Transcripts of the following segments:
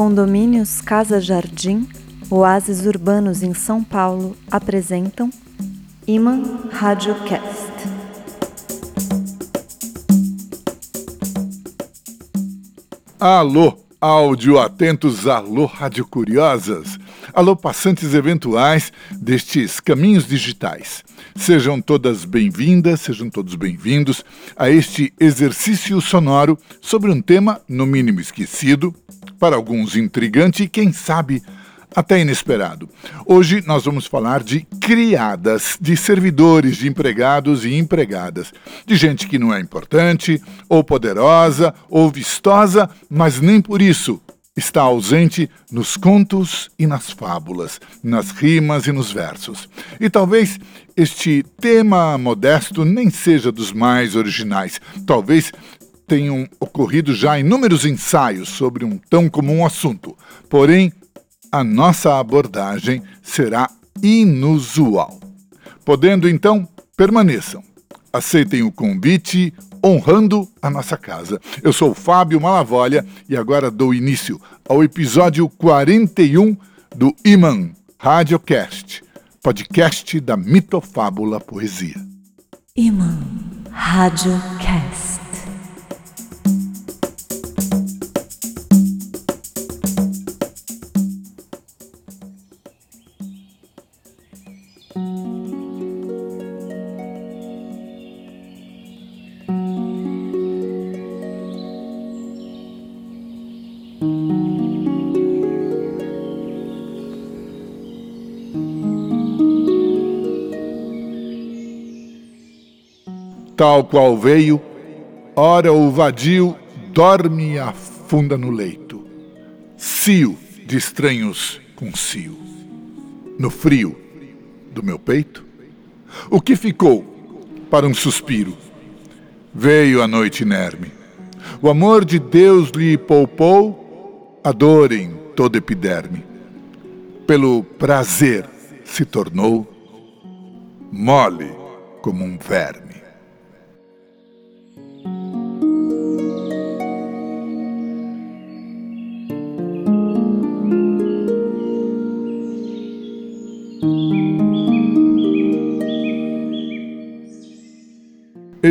Condomínios Casa Jardim, Oásis Urbanos em São Paulo apresentam Iman Radiocast. Alô, áudio atentos, alô, rádio curiosas, alô, passantes eventuais destes caminhos digitais. Sejam todas bem-vindas, sejam todos bem-vindos a este exercício sonoro sobre um tema, no mínimo esquecido, para alguns intrigante e, quem sabe, até inesperado. Hoje nós vamos falar de criadas, de servidores, de empregados e empregadas, de gente que não é importante, ou poderosa, ou vistosa, mas nem por isso está ausente nos contos e nas fábulas, nas rimas e nos versos. E talvez este tema modesto nem seja dos mais originais. Talvez tenham ocorrido já inúmeros ensaios sobre um tão comum assunto. Porém, a nossa abordagem será inusual. Podendo então, permaneçam. Aceitem o convite, honrando a nossa casa. Eu sou Fábio Malavolha e agora dou início ao episódio 41 do Iman Radiocast, podcast da mitofábula poesia. Iman Radiocast. Tal qual veio, ora o vadio dorme e afunda no leito. Cio de estranhos com cio. No frio do meu peito, o que ficou para um suspiro? Veio a noite inerme. O amor de Deus lhe poupou a dor em toda epiderme. Pelo prazer se tornou mole como um verme.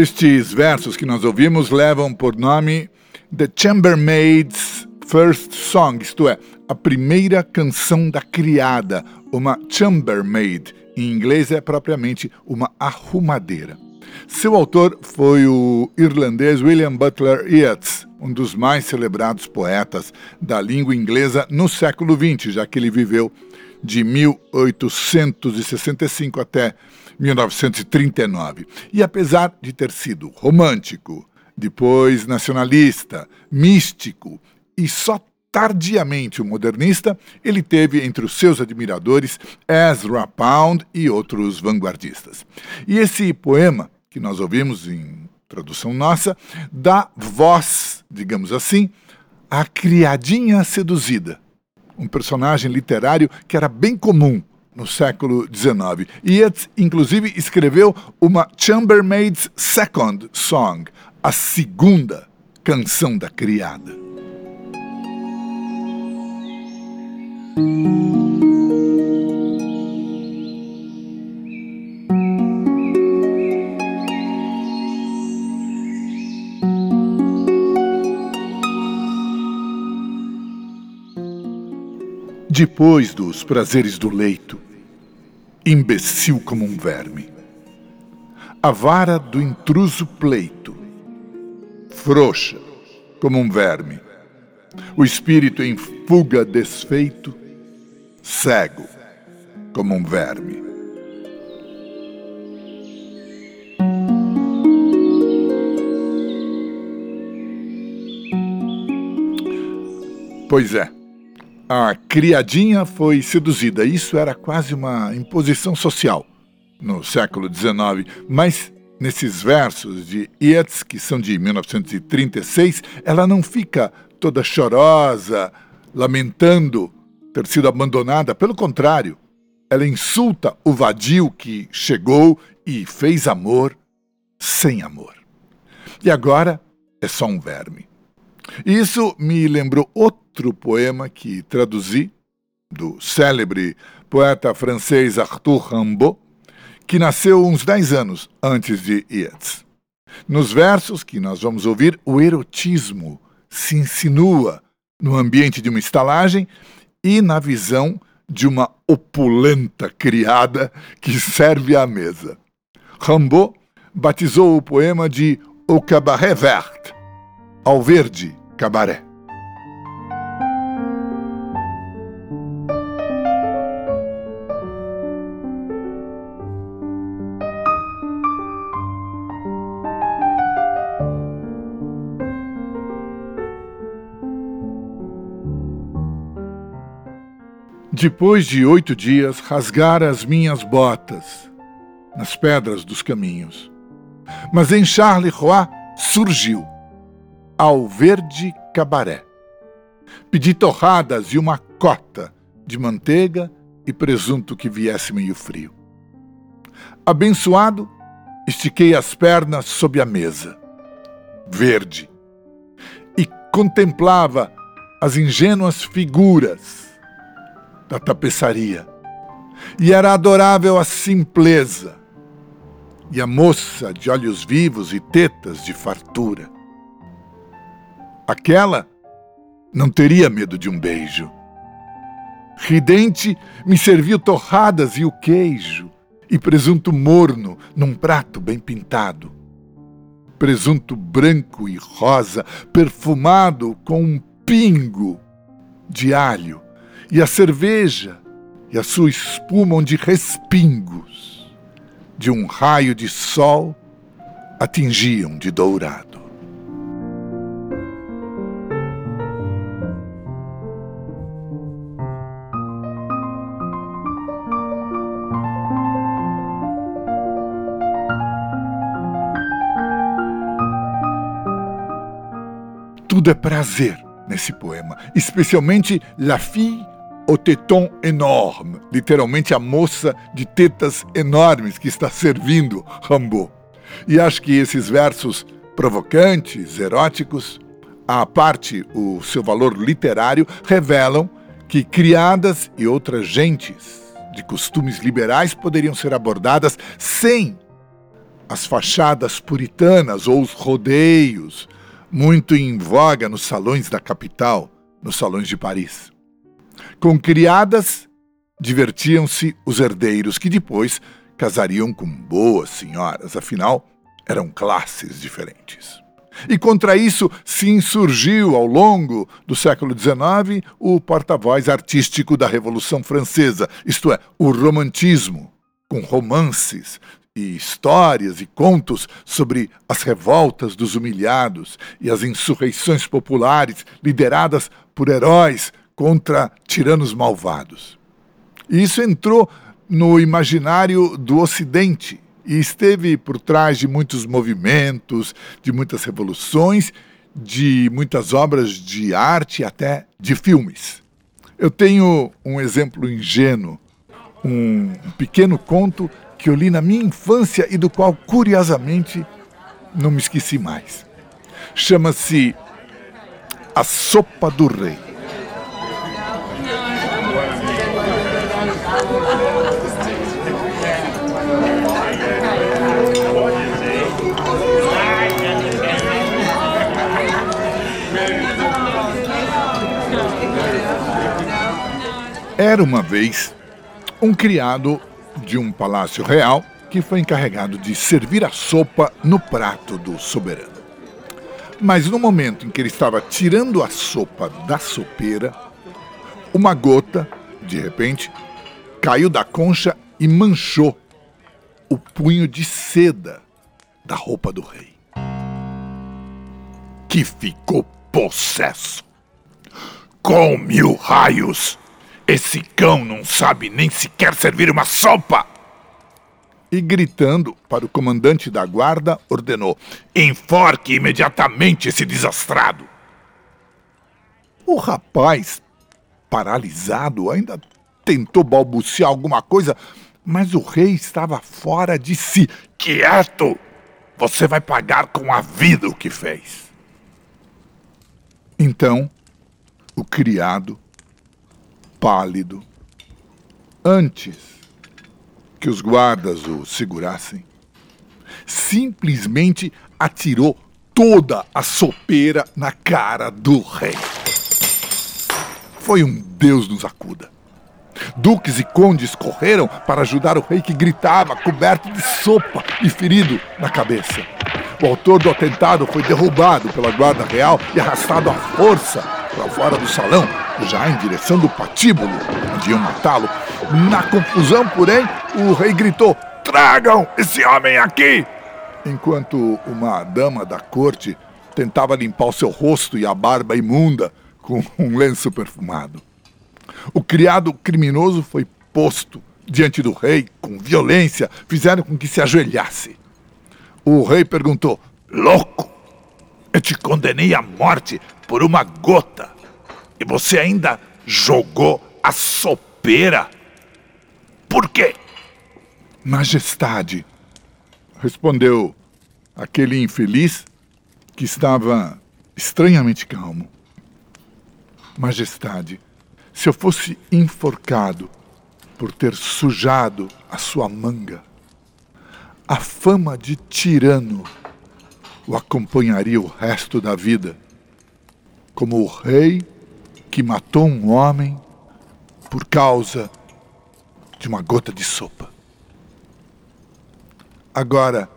Estes versos que nós ouvimos levam por nome The Chambermaid's First Song, isto é, a primeira canção da criada. Uma chambermaid, em inglês é propriamente uma arrumadeira. Seu autor foi o irlandês William Butler Yeats, um dos mais celebrados poetas da língua inglesa no século XX, já que ele viveu de 1865 até 1939. E apesar de ter sido romântico, depois nacionalista, místico e só tardiamente o modernista, ele teve entre os seus admiradores Ezra Pound e outros vanguardistas. E esse poema, que nós ouvimos em tradução nossa, dá voz, digamos assim, à criadinha seduzida, um personagem literário que era bem comum no século XIX. Yeats, inclusive, escreveu uma Chambermaid's Second Song, a segunda canção da criada. Depois dos prazeres do leito, imbecil como um verme. A vara do intruso pleito, frouxa como um verme. O espírito em fuga desfeito, cego como um verme. Pois é a criadinha foi seduzida. Isso era quase uma imposição social no século XIX. Mas nesses versos de Yeats, que são de 1936, ela não fica toda chorosa, lamentando ter sido abandonada. Pelo contrário, ela insulta o vadio que chegou e fez amor sem amor. E agora é só um verme. Isso me lembrou outro poema que traduzi do célebre poeta francês Arthur Rimbaud, que nasceu uns 10 anos antes de Yeats. Nos versos que nós vamos ouvir, o erotismo se insinua no ambiente de uma estalagem e na visão de uma opulenta criada que serve à mesa. Rimbaud batizou o poema de O Cabaret Vert, ao verde cabaré. Depois de oito dias, rasgara as minhas botas nas pedras dos caminhos. Mas em Charleroi surgiu, ao verde cabaré. Pedi torradas e uma cota de manteiga e presunto que viesse meio frio. Abençoado, estiquei as pernas sob a mesa, verde, e contemplava as ingênuas figuras da tapeçaria. E era adorável a simpleza e a moça de olhos vivos e tetas de fartura. Aquela não teria medo de um beijo. Ridente me serviu torradas e o queijo, e presunto morno num prato bem pintado. Presunto branco e rosa, perfumado com um pingo de alho e a cerveja e a sua espuma onde respingos de um raio de sol atingiam de dourado. Tudo é prazer nesse poema, especialmente La Fille o teton enorme, literalmente a moça de tetas enormes que está servindo Rambo. E acho que esses versos provocantes, eróticos, à parte o seu valor literário, revelam que criadas e outras gentes de costumes liberais poderiam ser abordadas sem as fachadas puritanas ou os rodeios, muito em voga nos salões da capital, nos salões de Paris. Com criadas, divertiam-se os herdeiros, que depois casariam com boas senhoras, afinal, eram classes diferentes. E contra isso se insurgiu ao longo do século XIX o porta-voz artístico da Revolução Francesa, isto é, o romantismo, com romances e histórias e contos sobre as revoltas dos humilhados e as insurreições populares lideradas por heróis contra tiranos malvados. E isso entrou no imaginário do Ocidente e esteve por trás de muitos movimentos, de muitas revoluções, de muitas obras de arte até de filmes. Eu tenho um exemplo ingênuo, um pequeno conto que eu li na minha infância e do qual, curiosamente, não me esqueci mais. Chama-se A Sopa do Rei. Era uma vez um criado de um palácio real que foi encarregado de servir a sopa no prato do soberano. Mas no momento em que ele estava tirando a sopa da sopeira, uma gota, de repente, caiu da concha e manchou o punho de seda da roupa do rei, que ficou possesso. Com mil raios! Esse cão não sabe nem sequer servir uma sopa! E gritando para o comandante da guarda, ordenou: Enforque imediatamente esse desastrado! O rapaz, paralisado, ainda tentou balbuciar alguma coisa, mas o rei estava fora de si. Quieto! Você vai pagar com a vida o que fez. Então, o criado, pálido, antes que os guardas o segurassem, simplesmente atirou toda a sopeira na cara do rei. Foi um Deus nos acuda. Duques e condes correram para ajudar o rei que gritava, coberto de sopa e ferido na cabeça. O autor do atentado foi derrubado pela guarda real e arrastado à força para fora do salão, já em direção do patíbulo, onde iam matá-lo. Na confusão, porém, o rei gritou: Tragam esse homem aqui! Enquanto uma dama da corte tentava limpar o seu rosto e a barba imunda com um lenço perfumado. O criado criminoso foi posto diante do rei com violência, fizeram com que se ajoelhasse. O rei perguntou: Louco, eu te condenei à morte por uma gota e você ainda jogou a sopeira? Por quê? Majestade, respondeu aquele infeliz que estava estranhamente calmo. Majestade, se eu fosse enforcado por ter sujado a sua manga, a fama de tirano o acompanharia o resto da vida, como o rei que matou um homem por causa de uma gota de sopa. Agora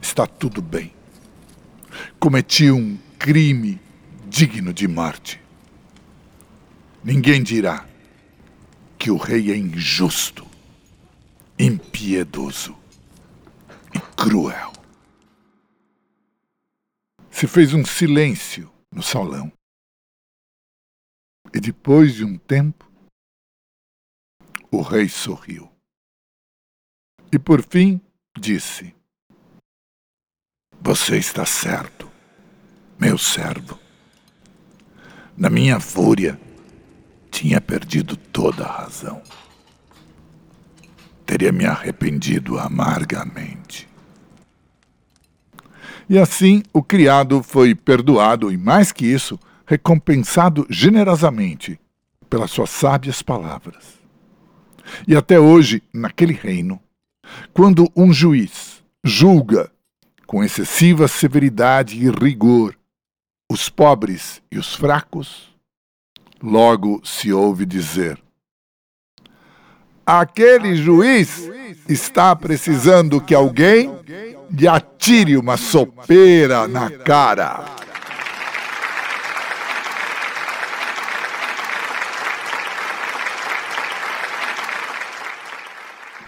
está tudo bem. Cometi um crime digno de morte. Ninguém dirá que o rei é injusto, impiedoso e cruel. Se fez um silêncio no salão. E depois de um tempo, o rei sorriu. E por fim disse: Você está certo, meu servo. Na minha fúria, tinha perdido toda a razão. Teria me arrependido amargamente. E assim o criado foi perdoado e, mais que isso, recompensado generosamente pelas suas sábias palavras. E até hoje, naquele reino, quando um juiz julga com excessiva severidade e rigor os pobres e os fracos, logo se ouve dizer: Aquele juiz está precisando que alguém lhe atire uma sopeira na cara.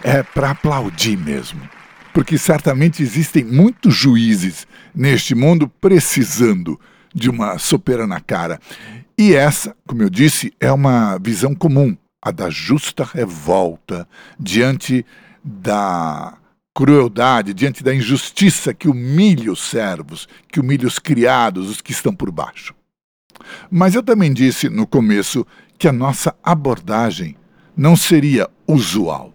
É para aplaudir mesmo, porque certamente existem muitos juízes neste mundo precisando de uma sopeira na cara. E essa, como eu disse, é uma visão comum, a da justa revolta diante da crueldade, diante da injustiça que humilha os servos, que humilha os criados, os que estão por baixo. Mas eu também disse no começo que a nossa abordagem não seria usual,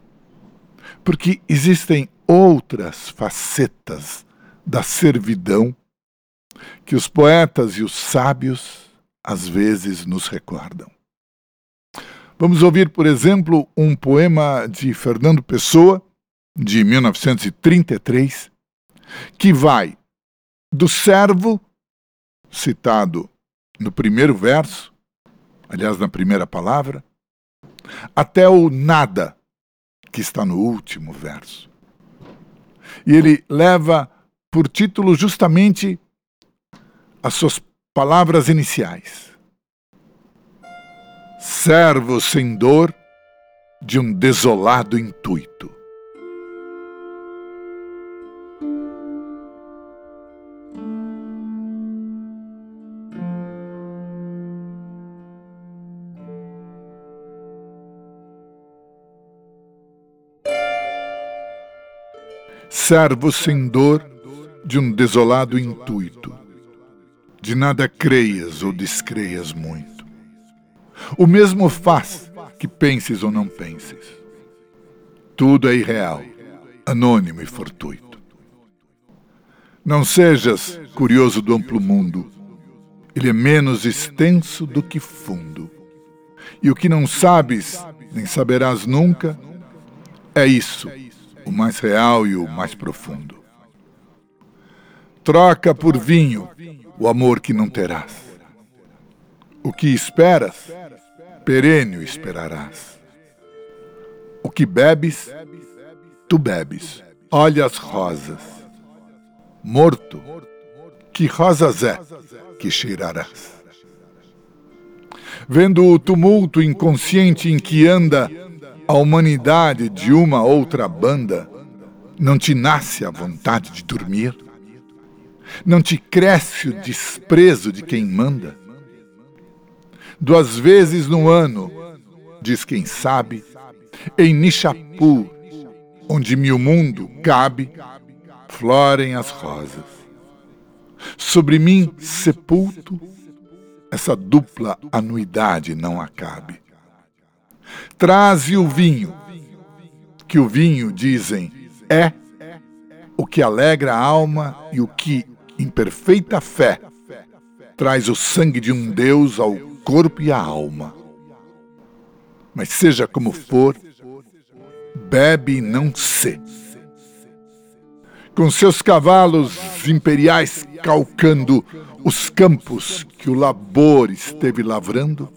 porque existem outras facetas da servidão que os poetas e os sábios às vezes nos recordam. Vamos ouvir, por exemplo, um poema de Fernando Pessoa, de 1933, que vai do servo, citado no primeiro verso, aliás, na primeira palavra, até o nada, que está no último verso. E ele leva por título justamente as suas palavras iniciais. Servo sem dor de um desolado intuito. Servo sem dor de um desolado intuito de nada creias ou descreias muito. O mesmo faz que penses ou não penses. Tudo é irreal, anônimo e fortuito. Não sejas curioso do amplo mundo, Ele é menos extenso do que fundo. E o que não sabes, nem saberás nunca, é isso, o mais real e o mais profundo. Troca por vinho o amor que não terás. O que esperas, perêneo esperarás. O que bebes, tu bebes. Olha as rosas. Morto, que rosas é que cheirarás? Vendo o tumulto inconsciente em que anda a humanidade de uma outra banda, não te nasce a vontade de dormir? Não te cresce o desprezo de quem manda? Duas vezes no ano, diz quem sabe, em Nishapur, onde mil mundo cabe, florem as rosas. Sobre mim, sepulto, essa dupla anuidade não acabe. Traze o vinho, que o vinho, dizem, é o que alegra a alma e o que, em perfeita fé, traz o sangue de um Deus ao corpo e à alma. Mas seja como for, bebe e não se. Com seus cavalos imperiais calcando os campos que o labor esteve lavrando,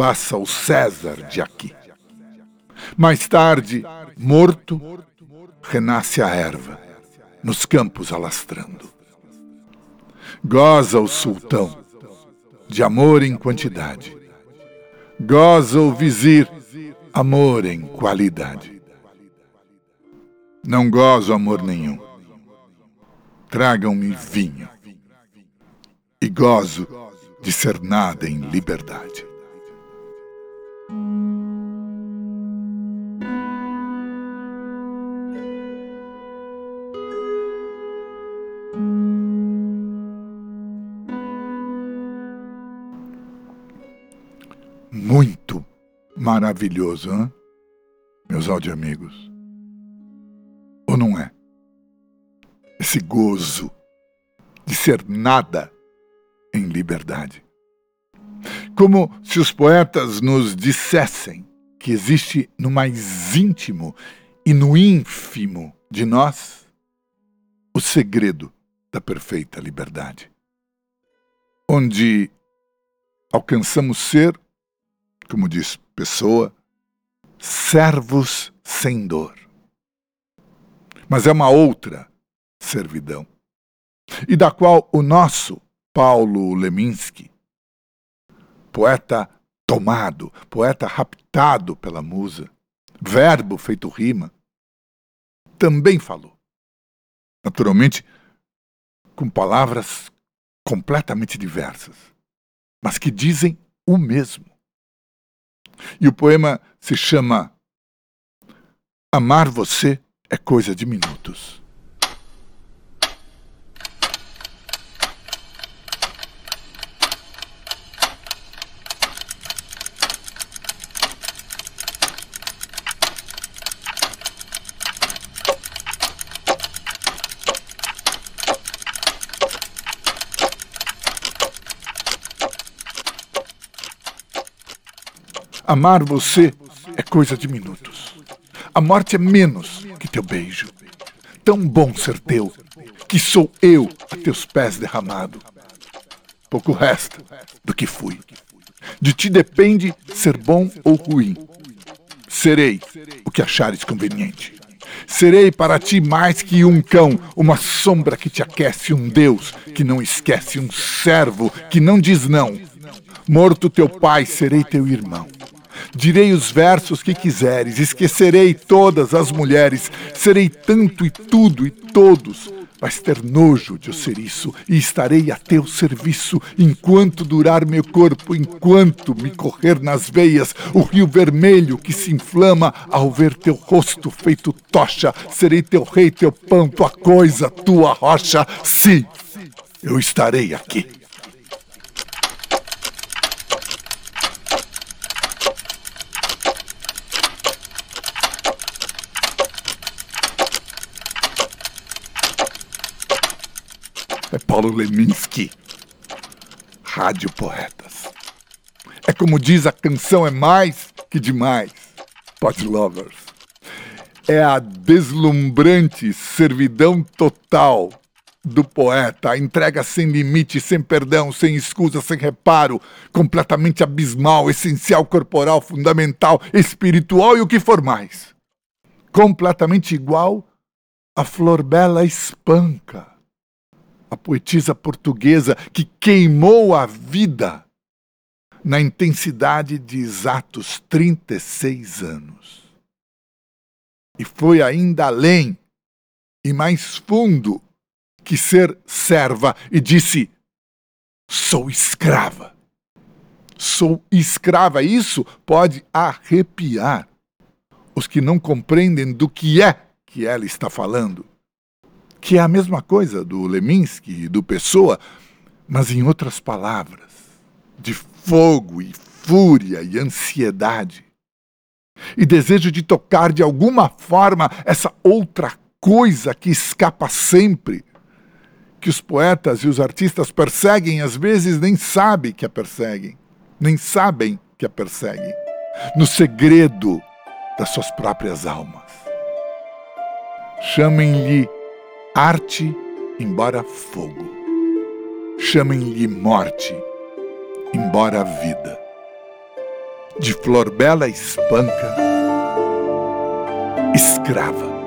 passa o César de aqui. Mais tarde, morto, renasce a erva, nos campos alastrando. Goza o sultão, de amor em quantidade. Goza o vizir, amor em qualidade. Não gozo amor nenhum. Tragam-me vinho. E gozo de ser nada em liberdade. Muito maravilhoso, hein? meus amigos. Ou não é? Esse gozo de ser nada em liberdade. Como se os poetas nos dissessem que existe no mais íntimo e no ínfimo de nós o segredo da perfeita liberdade, onde alcançamos ser, como diz Pessoa, servos sem dor. Mas é uma outra servidão, e da qual o nosso Paulo Leminski, poeta tomado, poeta raptado pela musa, verbo feito rima, também falou. Naturalmente, com palavras completamente diversas, mas que dizem o mesmo. E o poema se chama Amar Você é Coisa de Minutos. Amar você é coisa de minutos. A morte é menos que teu beijo. Tão bom ser teu, que sou eu a teus pés derramado. Pouco resta do que fui. De ti depende ser bom ou ruim. Serei o que achares conveniente. Serei para ti mais que um cão, uma sombra que te aquece, um Deus que não esquece, um servo que não diz não. Morto teu pai, serei teu irmão. Direi os versos que quiseres, esquecerei todas as mulheres, serei tanto e tudo e todos. Vais ter nojo de eu ser isso e estarei a teu serviço enquanto durar meu corpo, enquanto me correr nas veias o rio vermelho que se inflama ao ver teu rosto feito tocha. Serei teu rei, teu pão, tua coisa, tua rocha. Sim, eu estarei aqui. É Paulo Leminski. Rádio Poetas. É como diz a canção, é mais que demais. Pod Lovers. É a deslumbrante servidão total do poeta, a entrega sem limite, sem perdão, sem escusa, sem reparo, completamente abismal, essencial, corporal, fundamental, espiritual e o que for mais. Completamente igual a Flor Bela Espanca, a poetisa portuguesa que queimou a vida na intensidade de exatos 36 anos. E foi ainda além e mais fundo que ser serva e disse: Sou escrava. Sou escrava. Isso pode arrepiar os que não compreendem do que é que ela está falando. Que é a mesma coisa do Leminski e do Pessoa, mas em outras palavras, de fogo e fúria e ansiedade. E desejo de tocar de alguma forma essa outra coisa que escapa sempre que os poetas e os artistas perseguem, às vezes nem sabem que a perseguem, nem sabem que a perseguem, no segredo das suas próprias almas. Chamem-lhe arte, embora fogo. Chamem-lhe morte, embora vida. De flor bela espanca, escrava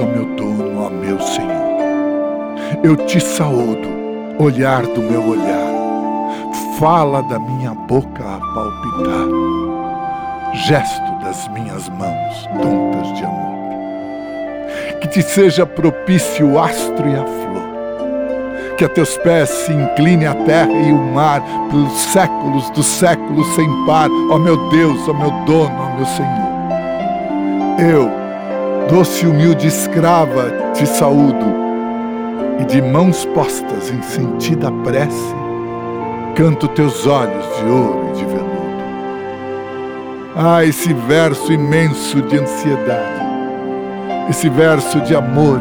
ó meu dono, ó meu Senhor, eu te saúdo, olhar do meu olhar, fala da minha boca a palpitar, gesto das minhas mãos tontas de amor. Que te seja propício o astro e a flor, que a teus pés se incline a terra e o mar pelos séculos dos séculos sem par, ó meu Deus, ó meu dono, ó meu Senhor. Eu, doce humilde escrava, te saúdo, e de mãos postas em sentida prece, canto teus olhos de ouro e de veludo. Ah, esse verso imenso de ansiedade, esse verso de amor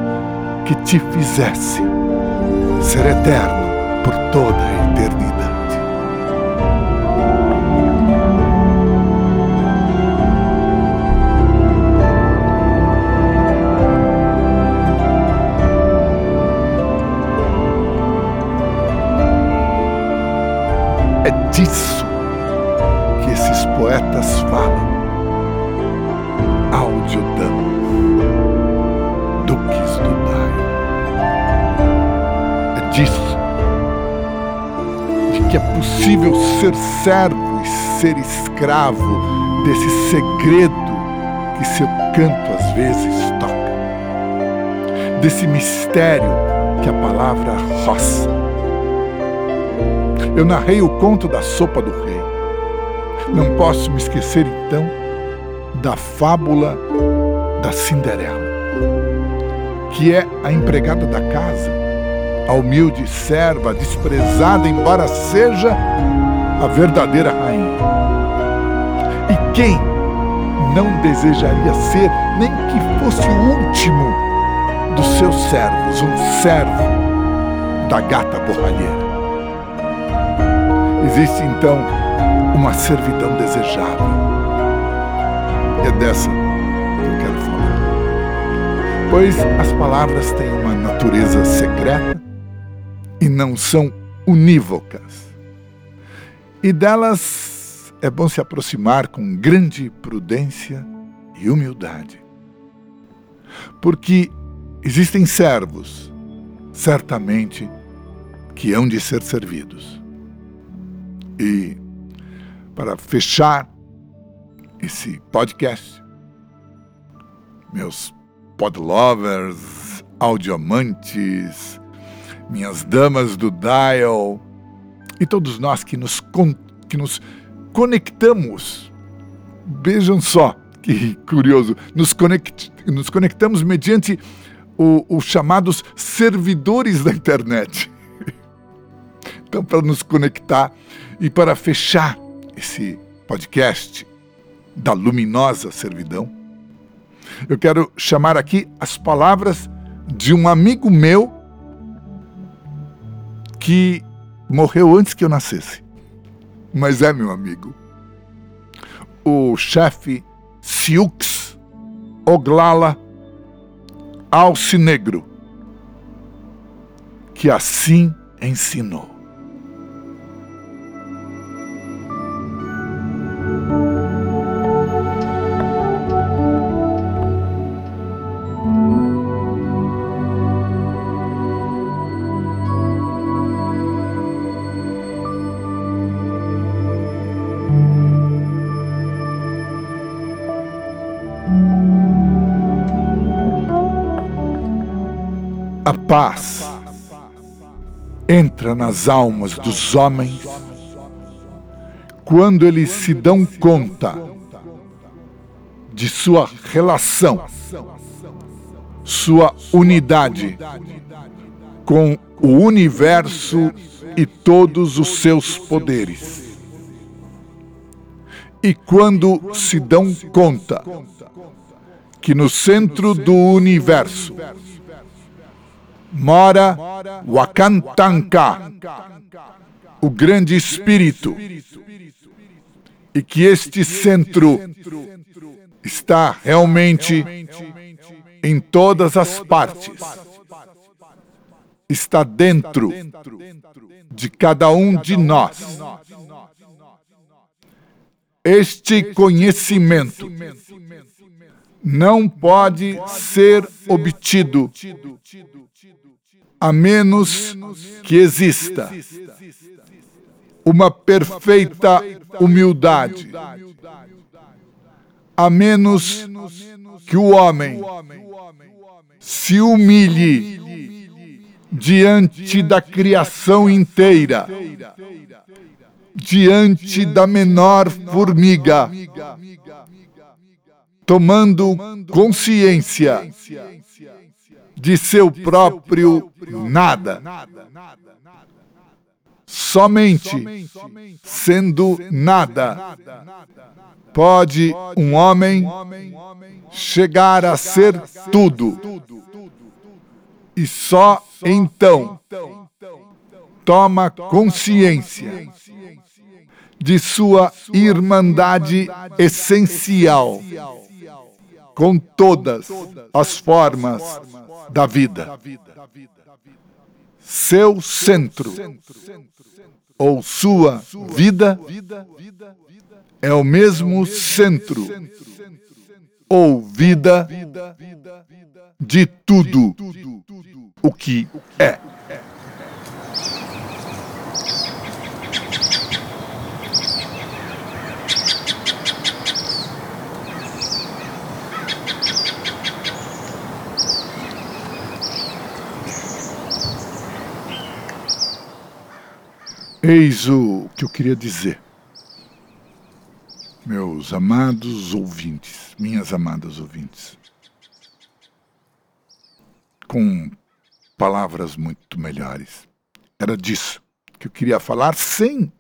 que te fizesse ser eterno por toda a eternidade. Disso que esses poetas falam. Audiodamas, duques do Daio. É disso de que é possível ser servo e ser escravo desse segredo que seu canto às vezes toca, desse mistério que a palavra roça eu narrei o conto da sopa do rei. Não posso me esquecer então da fábula da Cinderela, que é a empregada da casa, a humilde serva, desprezada, embora seja a verdadeira rainha. E quem não desejaria ser, nem que fosse o último dos seus servos, um servo da gata borralheira? Existe então uma servidão desejável. É dessa que eu quero falar. Pois as palavras têm uma natureza secreta e não são unívocas. E delas é bom se aproximar com grande prudência e humildade. Porque existem servos, certamente, que hão de ser servidos. E para fechar esse podcast, meus podlovers, audioamantes, minhas damas do dial e todos nós que nos, que nos conectamos, vejam só, que curioso, nos, conect, nos conectamos mediante os chamados servidores da internet. Então, para nos conectar e para fechar esse podcast da luminosa servidão, eu quero chamar aqui as palavras de um amigo meu que morreu antes que eu nascesse, mas é meu amigo. O chefe Siux Oglala Alcinegro, que assim ensinou. Paz entra nas almas dos homens quando eles se dão conta de sua relação, sua unidade com o universo e todos os seus poderes. E quando se dão conta que no centro do universo mora Wakantanka, o grande espírito, e que este centro está realmente em todas as partes, está dentro de cada um de nós. Este conhecimento não pode ser obtido a menos que exista uma perfeita humildade, a menos que o homem se humilhe diante da criação inteira, diante da menor formiga, tomando consciência de seu próprio nada. Somente sendo nada. pode um homem chegar a ser tudo. E só então toma consciência de sua irmandade essencial com todas as formas da vida. Seu centro ou sua vida é o mesmo centro ou vida de tudo o que é. Eis o que eu queria dizer. Meus amados ouvintes, minhas amadas ouvintes, com palavras muito melhores. Era disso que eu queria falar sem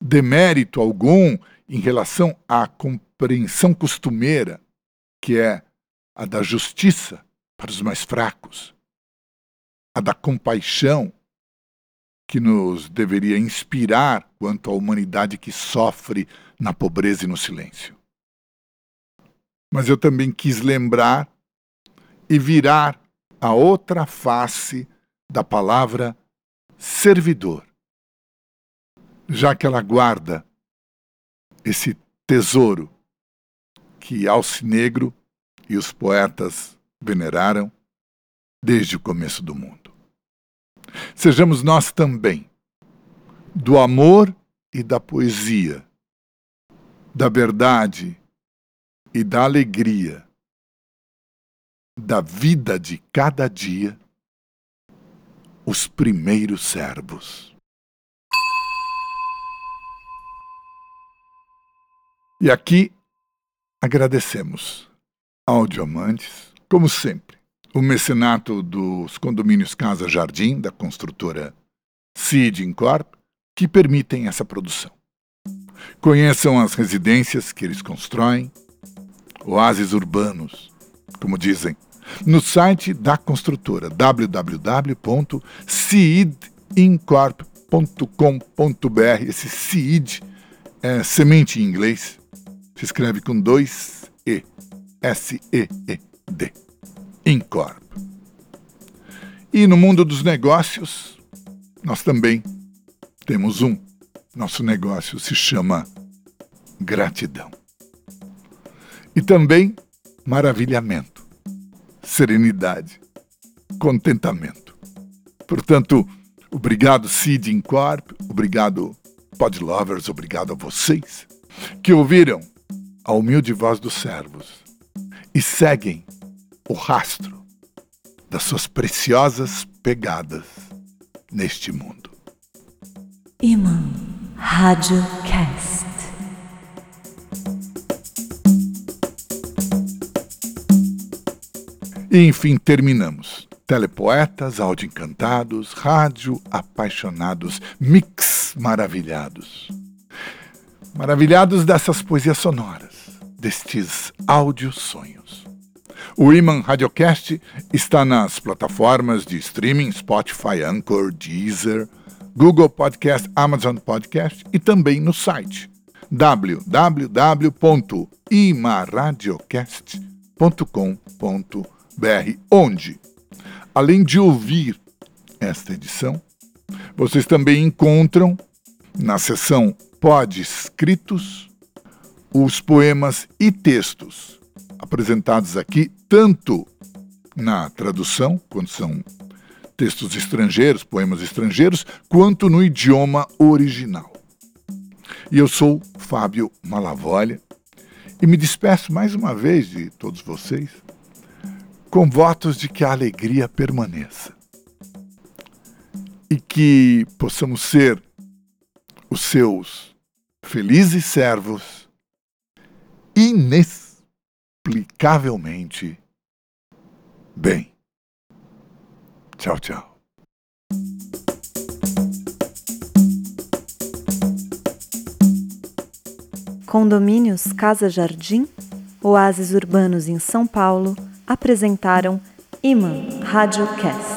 demérito algum em relação à compreensão costumeira, que é a da justiça para os mais fracos, a da compaixão que nos deveria inspirar quanto à humanidade que sofre na pobreza e no silêncio. Mas eu também quis lembrar e virar a outra face da palavra servidor, já que ela guarda esse tesouro que Alcinegro e os poetas veneraram desde o começo do mundo. Sejamos nós também do amor e da poesia, da verdade e da alegria, da vida de cada dia, os primeiros servos. E aqui agradecemos ao Diamantes, como sempre, o mecenato dos condomínios Casa Jardim, da construtora Cid Incorp, que permitem essa produção. Conheçam as residências que eles constroem, oásis urbanos, como dizem, no site da construtora www.seedincorp.com.br. Esse seed é semente em inglês, se escreve com dois E, S-E-E-D, Incorp. E no mundo dos negócios, nós também temos um. Nosso negócio se chama gratidão. E também maravilhamento, serenidade, contentamento. Portanto, obrigado Cid Incorp, obrigado Podlovers, obrigado a vocês que ouviram a humilde voz dos servos e seguem o rastro das suas preciosas pegadas neste mundo. Imã Rádio Cast. E enfim terminamos. Telepoetas, áudio encantados, rádio apaixonados, mix maravilhados. Maravilhados dessas poesias sonoras, destes áudios sonhos. O Iman Radiocast está nas plataformas de streaming Spotify, Anchor, Deezer, Google Podcast, Amazon Podcast e também no site www.imaradiocast.com.br, onde, além de ouvir esta edição, vocês também encontram na seção Pod Escritos os poemas e textos apresentados aqui, tanto na tradução, quando são textos estrangeiros, poemas estrangeiros, quanto no idioma original. E eu sou Fábio Malavolha e me despeço mais uma vez de todos vocês com votos de que a alegria permaneça e que possamos ser os seus felizes servos inexplicavelmente bem. Tchau, tchau. Condomínios Casa Jardim, oásis urbanos em São Paulo, apresentaram Iman Rádio Cast.